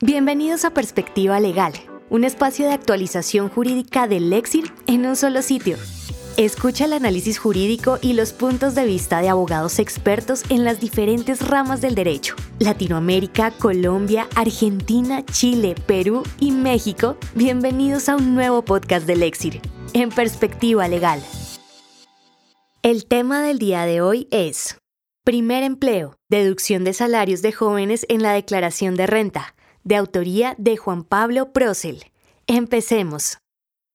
Bienvenidos a Perspectiva Legal, un espacio de actualización jurídica del Lexir en un solo sitio. Escucha el análisis jurídico y los puntos de vista de abogados expertos en las diferentes ramas del derecho. Latinoamérica, Colombia, Argentina, Chile, Perú y México. Bienvenidos a un nuevo podcast del Lexir, en Perspectiva Legal. El tema del día de hoy es Primer empleo, deducción de salarios de jóvenes en la declaración de renta de autoría de Juan Pablo Procel. Empecemos.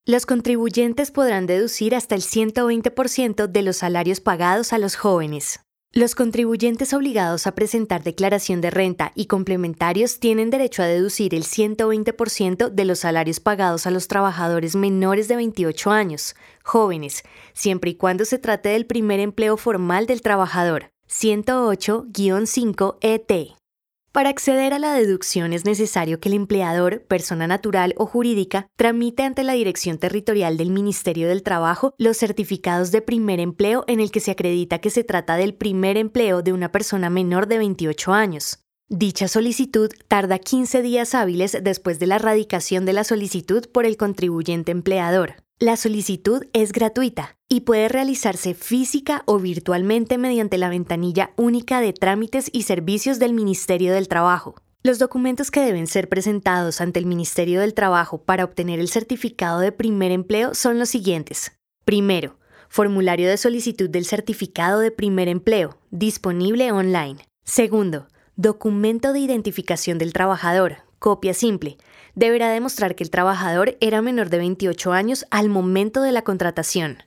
Los contribuyentes podrán deducir hasta el 120% de los salarios pagados a los jóvenes. Los contribuyentes obligados a presentar declaración de renta y complementarios tienen derecho a deducir el 120% de los salarios pagados a los trabajadores menores de 28 años, jóvenes, siempre y cuando se trate del primer empleo formal del trabajador. 108-5 ET. Para acceder a la deducción es necesario que el empleador, persona natural o jurídica, tramite ante la Dirección Territorial del Ministerio del Trabajo los certificados de primer empleo en el que se acredita que se trata del primer empleo de una persona menor de 28 años. Dicha solicitud tarda 15 días hábiles después de la radicación de la solicitud por el contribuyente empleador. La solicitud es gratuita y puede realizarse física o virtualmente mediante la ventanilla única de trámites y servicios del Ministerio del Trabajo. Los documentos que deben ser presentados ante el Ministerio del Trabajo para obtener el certificado de primer empleo son los siguientes. Primero, formulario de solicitud del certificado de primer empleo, disponible online. Segundo, documento de identificación del trabajador, copia simple, deberá demostrar que el trabajador era menor de 28 años al momento de la contratación.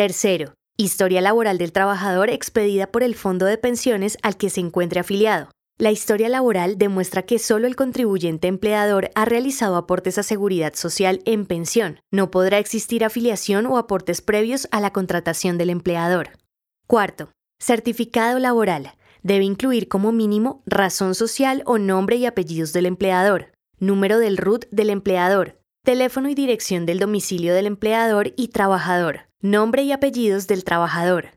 Tercero, historia laboral del trabajador expedida por el fondo de pensiones al que se encuentre afiliado. La historia laboral demuestra que solo el contribuyente empleador ha realizado aportes a seguridad social en pensión. No podrá existir afiliación o aportes previos a la contratación del empleador. Cuarto, certificado laboral. Debe incluir como mínimo razón social o nombre y apellidos del empleador, número del RUT del empleador, teléfono y dirección del domicilio del empleador y trabajador, nombre y apellidos del trabajador,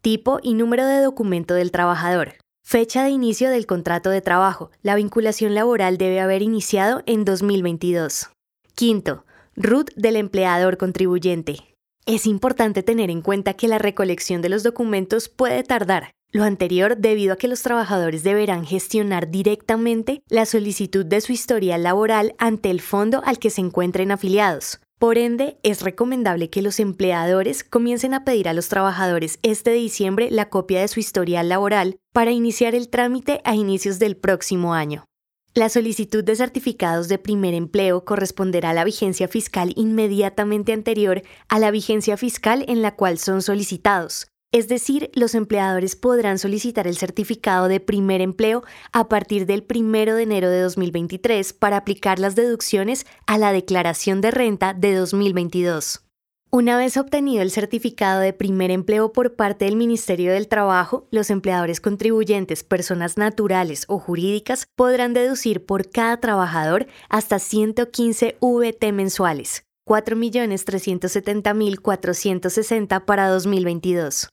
tipo y número de documento del trabajador, fecha de inicio del contrato de trabajo. La vinculación laboral debe haber iniciado en 2022. Quinto, RUT del empleador contribuyente. Es importante tener en cuenta que la recolección de los documentos puede tardar, lo anterior debido a que los trabajadores deberán gestionar directamente la solicitud de su historial laboral ante el fondo al que se encuentren afiliados. Por ende, es recomendable que los empleadores comiencen a pedir a los trabajadores este diciembre la copia de su historial laboral para iniciar el trámite a inicios del próximo año. La solicitud de certificados de primer empleo corresponderá a la vigencia fiscal inmediatamente anterior a la vigencia fiscal en la cual son solicitados, es decir, los empleadores podrán solicitar el certificado de primer empleo a partir del 1 de enero de 2023 para aplicar las deducciones a la declaración de renta de 2022. Una vez obtenido el certificado de primer empleo por parte del Ministerio del Trabajo, los empleadores contribuyentes, personas naturales o jurídicas, podrán deducir por cada trabajador hasta 115 VT mensuales, 4.370.460 para 2022.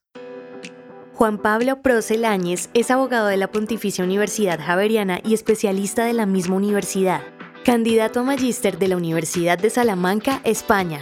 Juan Pablo Proceláñez es abogado de la Pontificia Universidad Javeriana y especialista de la misma universidad. Candidato a magíster de la Universidad de Salamanca, España.